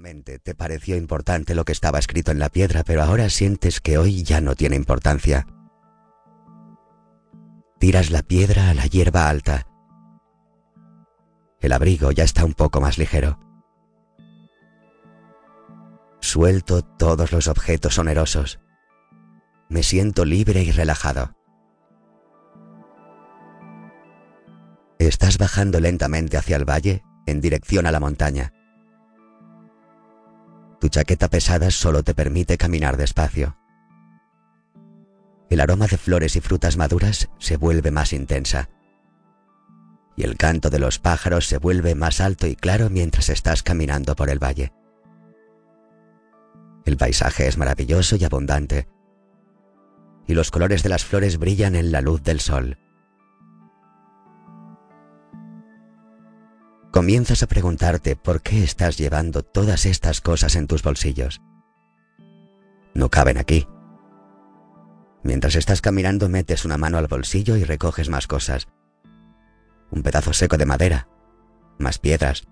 Te pareció importante lo que estaba escrito en la piedra, pero ahora sientes que hoy ya no tiene importancia. Tiras la piedra a la hierba alta. El abrigo ya está un poco más ligero. Suelto todos los objetos onerosos. Me siento libre y relajado. Estás bajando lentamente hacia el valle en dirección a la montaña. Tu chaqueta pesada solo te permite caminar despacio. El aroma de flores y frutas maduras se vuelve más intensa. Y el canto de los pájaros se vuelve más alto y claro mientras estás caminando por el valle. El paisaje es maravilloso y abundante. Y los colores de las flores brillan en la luz del sol. Comienzas a preguntarte por qué estás llevando todas estas cosas en tus bolsillos. No caben aquí. Mientras estás caminando metes una mano al bolsillo y recoges más cosas. Un pedazo seco de madera, más piedras,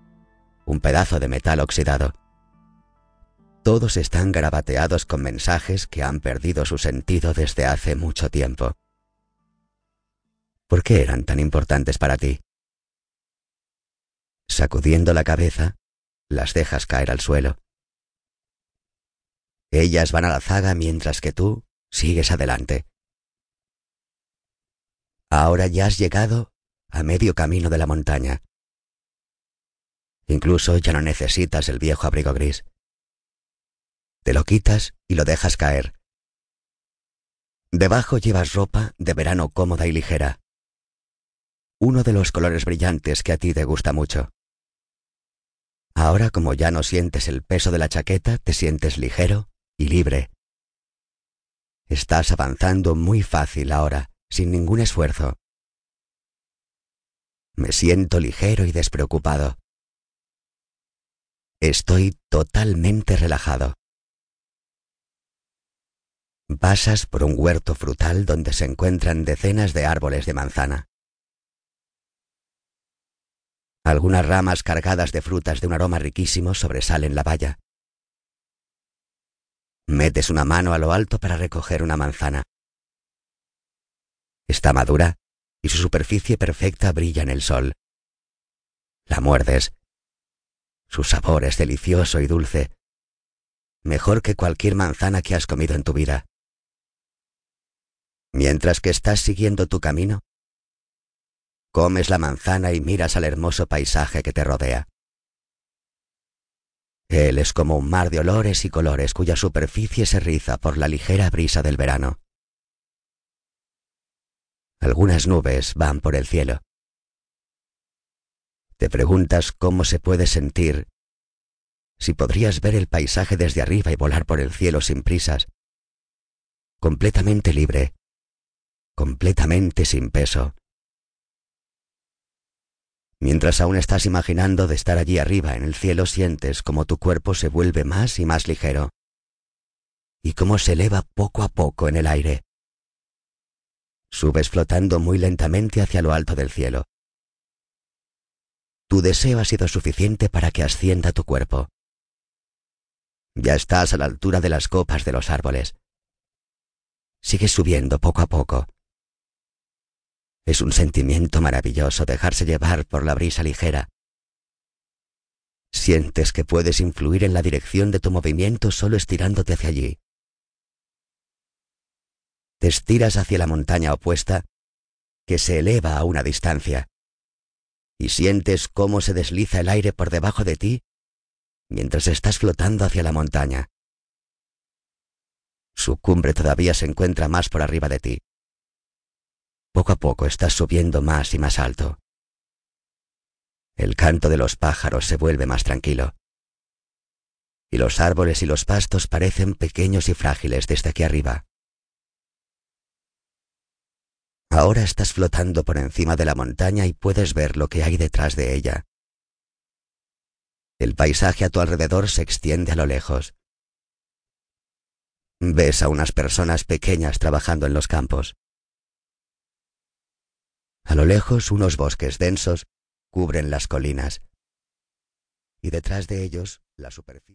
un pedazo de metal oxidado. Todos están garabateados con mensajes que han perdido su sentido desde hace mucho tiempo. ¿Por qué eran tan importantes para ti? Sacudiendo la cabeza, las dejas caer al suelo. Ellas van a la zaga mientras que tú sigues adelante. Ahora ya has llegado a medio camino de la montaña. Incluso ya no necesitas el viejo abrigo gris. Te lo quitas y lo dejas caer. Debajo llevas ropa de verano cómoda y ligera. Uno de los colores brillantes que a ti te gusta mucho. Ahora como ya no sientes el peso de la chaqueta, te sientes ligero y libre. Estás avanzando muy fácil ahora, sin ningún esfuerzo. Me siento ligero y despreocupado. Estoy totalmente relajado. Pasas por un huerto frutal donde se encuentran decenas de árboles de manzana. Algunas ramas cargadas de frutas de un aroma riquísimo sobresalen la valla. Metes una mano a lo alto para recoger una manzana. Está madura y su superficie perfecta brilla en el sol. La muerdes. Su sabor es delicioso y dulce, mejor que cualquier manzana que has comido en tu vida. Mientras que estás siguiendo tu camino, Comes la manzana y miras al hermoso paisaje que te rodea. Él es como un mar de olores y colores cuya superficie se riza por la ligera brisa del verano. Algunas nubes van por el cielo. Te preguntas cómo se puede sentir si podrías ver el paisaje desde arriba y volar por el cielo sin prisas, completamente libre, completamente sin peso. Mientras aún estás imaginando de estar allí arriba en el cielo, sientes como tu cuerpo se vuelve más y más ligero y cómo se eleva poco a poco en el aire. Subes flotando muy lentamente hacia lo alto del cielo. Tu deseo ha sido suficiente para que ascienda tu cuerpo. Ya estás a la altura de las copas de los árboles. Sigues subiendo poco a poco. Es un sentimiento maravilloso dejarse llevar por la brisa ligera. Sientes que puedes influir en la dirección de tu movimiento solo estirándote hacia allí. Te estiras hacia la montaña opuesta, que se eleva a una distancia, y sientes cómo se desliza el aire por debajo de ti mientras estás flotando hacia la montaña. Su cumbre todavía se encuentra más por arriba de ti. Poco a poco estás subiendo más y más alto. El canto de los pájaros se vuelve más tranquilo. Y los árboles y los pastos parecen pequeños y frágiles desde aquí arriba. Ahora estás flotando por encima de la montaña y puedes ver lo que hay detrás de ella. El paisaje a tu alrededor se extiende a lo lejos. Ves a unas personas pequeñas trabajando en los campos. A lo lejos unos bosques densos cubren las colinas y detrás de ellos la superficie.